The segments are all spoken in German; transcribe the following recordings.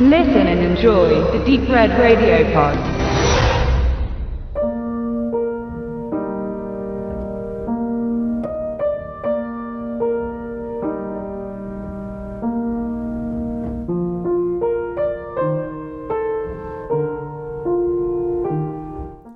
Listen and enjoy the Deep Red Radio Pod.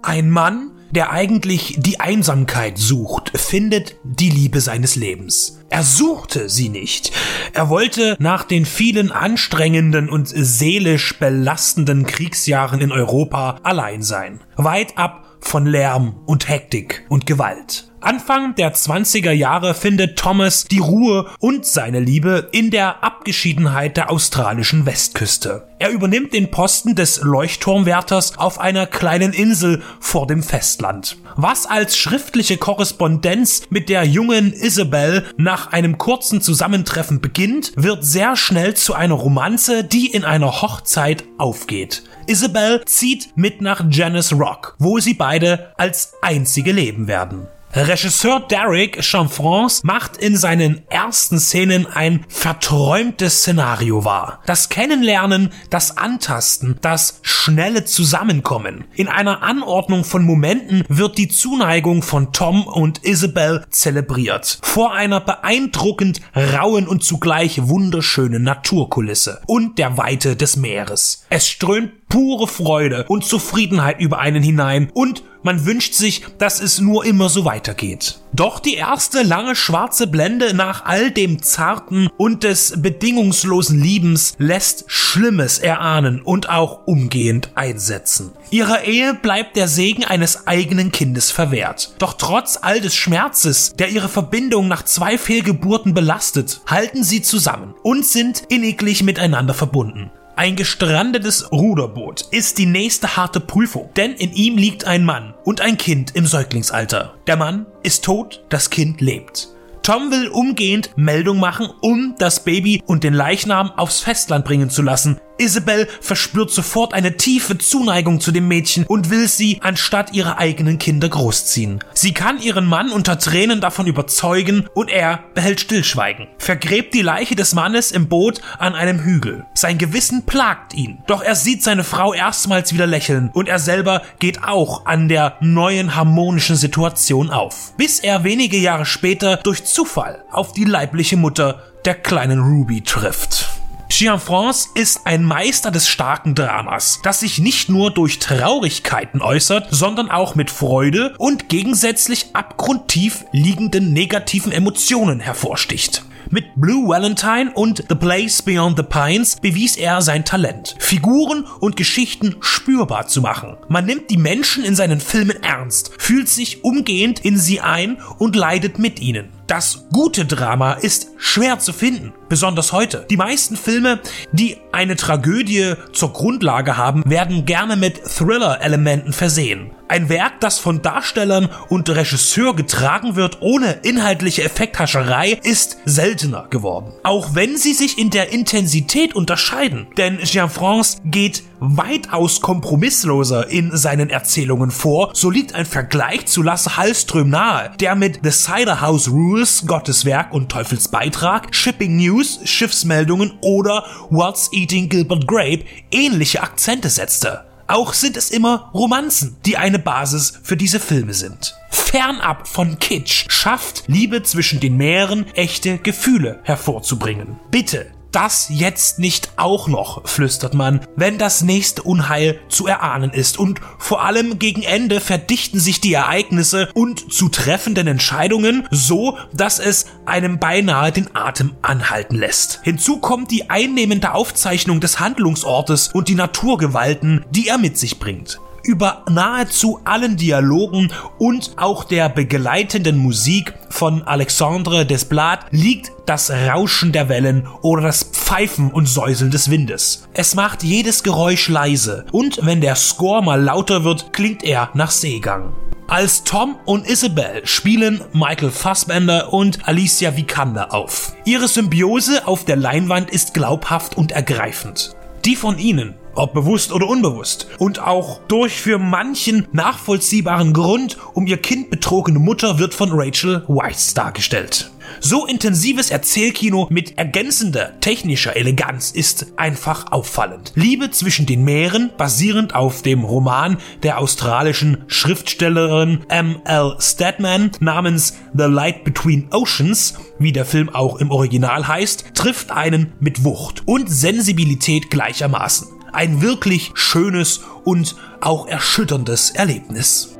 Ein Mann, der eigentlich die Einsamkeit sucht, findet die Liebe seines Lebens. Er suchte sie nicht. Er wollte nach den vielen anstrengenden und seelisch belastenden Kriegsjahren in Europa allein sein. Weit ab von Lärm und Hektik und Gewalt. Anfang der 20er Jahre findet Thomas die Ruhe und seine Liebe in der Abgeschiedenheit der australischen Westküste. Er übernimmt den Posten des Leuchtturmwärters auf einer kleinen Insel vor dem Festland. Was als schriftliche Korrespondenz mit der jungen Isabel nach einem kurzen Zusammentreffen beginnt, wird sehr schnell zu einer Romanze, die in einer Hochzeit aufgeht. Isabel zieht mit nach Janice Rock, wo sie beide als einzige leben werden. Regisseur Derek Chanfrance macht in seinen ersten Szenen ein verträumtes Szenario wahr. Das Kennenlernen, das Antasten, das schnelle Zusammenkommen. In einer Anordnung von Momenten wird die Zuneigung von Tom und Isabel zelebriert. Vor einer beeindruckend rauen und zugleich wunderschönen Naturkulisse und der Weite des Meeres. Es strömt pure Freude und Zufriedenheit über einen hinein und man wünscht sich, dass es nur immer so weitergeht. Doch die erste lange schwarze Blende nach all dem Zarten und des bedingungslosen Liebens lässt Schlimmes erahnen und auch umgehend einsetzen. Ihrer Ehe bleibt der Segen eines eigenen Kindes verwehrt. Doch trotz all des Schmerzes, der ihre Verbindung nach zwei Fehlgeburten belastet, halten sie zusammen und sind inniglich miteinander verbunden. Ein gestrandetes Ruderboot ist die nächste harte Prüfung, denn in ihm liegt ein Mann und ein Kind im Säuglingsalter. Der Mann ist tot, das Kind lebt. Tom will umgehend Meldung machen, um das Baby und den Leichnam aufs Festland bringen zu lassen. Isabel verspürt sofort eine tiefe Zuneigung zu dem Mädchen und will sie anstatt ihrer eigenen Kinder großziehen. Sie kann ihren Mann unter Tränen davon überzeugen und er behält Stillschweigen. Vergräbt die Leiche des Mannes im Boot an einem Hügel. Sein Gewissen plagt ihn. Doch er sieht seine Frau erstmals wieder lächeln und er selber geht auch an der neuen harmonischen Situation auf. Bis er wenige Jahre später durch Zufall auf die leibliche Mutter der kleinen Ruby trifft. Jean-France ist ein Meister des starken Dramas, das sich nicht nur durch Traurigkeiten äußert, sondern auch mit Freude und gegensätzlich abgrundtief liegenden negativen Emotionen hervorsticht. Mit Blue Valentine und The Place Beyond the Pines bewies er sein Talent, Figuren und Geschichten spürbar zu machen. Man nimmt die Menschen in seinen Filmen ernst, fühlt sich umgehend in sie ein und leidet mit ihnen. Das gute Drama ist schwer zu finden, besonders heute. Die meisten Filme, die eine Tragödie zur Grundlage haben, werden gerne mit Thriller-Elementen versehen. Ein Werk, das von Darstellern und Regisseur getragen wird, ohne inhaltliche Effekthascherei, ist seltener geworden. Auch wenn sie sich in der Intensität unterscheiden. Denn Jean-France geht weitaus kompromissloser in seinen Erzählungen vor, so liegt ein Vergleich zu Lasse Hallström nahe, der mit The Cider House Rules, Gottes Werk und Teufels Beitrag, Shipping News, Schiffsmeldungen oder What's Eating Gilbert Grape ähnliche Akzente setzte. Auch sind es immer Romanzen, die eine Basis für diese Filme sind. Fernab von Kitsch schafft Liebe zwischen den Meeren echte Gefühle hervorzubringen. Bitte das jetzt nicht auch noch, flüstert man, wenn das nächste Unheil zu erahnen ist. Und vor allem gegen Ende verdichten sich die Ereignisse und zu treffenden Entscheidungen so, dass es einem beinahe den Atem anhalten lässt. Hinzu kommt die einnehmende Aufzeichnung des Handlungsortes und die Naturgewalten, die er mit sich bringt über nahezu allen Dialogen und auch der begleitenden Musik von Alexandre Desplat liegt das Rauschen der Wellen oder das Pfeifen und Säuseln des Windes. Es macht jedes Geräusch leise und wenn der Score mal lauter wird, klingt er nach Seegang. Als Tom und Isabel spielen Michael Fassbender und Alicia Vikander auf. Ihre Symbiose auf der Leinwand ist glaubhaft und ergreifend. Die von ihnen ob bewusst oder unbewusst. Und auch durch für manchen nachvollziehbaren Grund um ihr Kind betrogene Mutter wird von Rachel Weisz dargestellt. So intensives Erzählkino mit ergänzender technischer Eleganz ist einfach auffallend. Liebe zwischen den Meeren, basierend auf dem Roman der australischen Schriftstellerin M.L. Stedman namens The Light Between Oceans, wie der Film auch im Original heißt, trifft einen mit Wucht und Sensibilität gleichermaßen. Ein wirklich schönes und auch erschütterndes Erlebnis.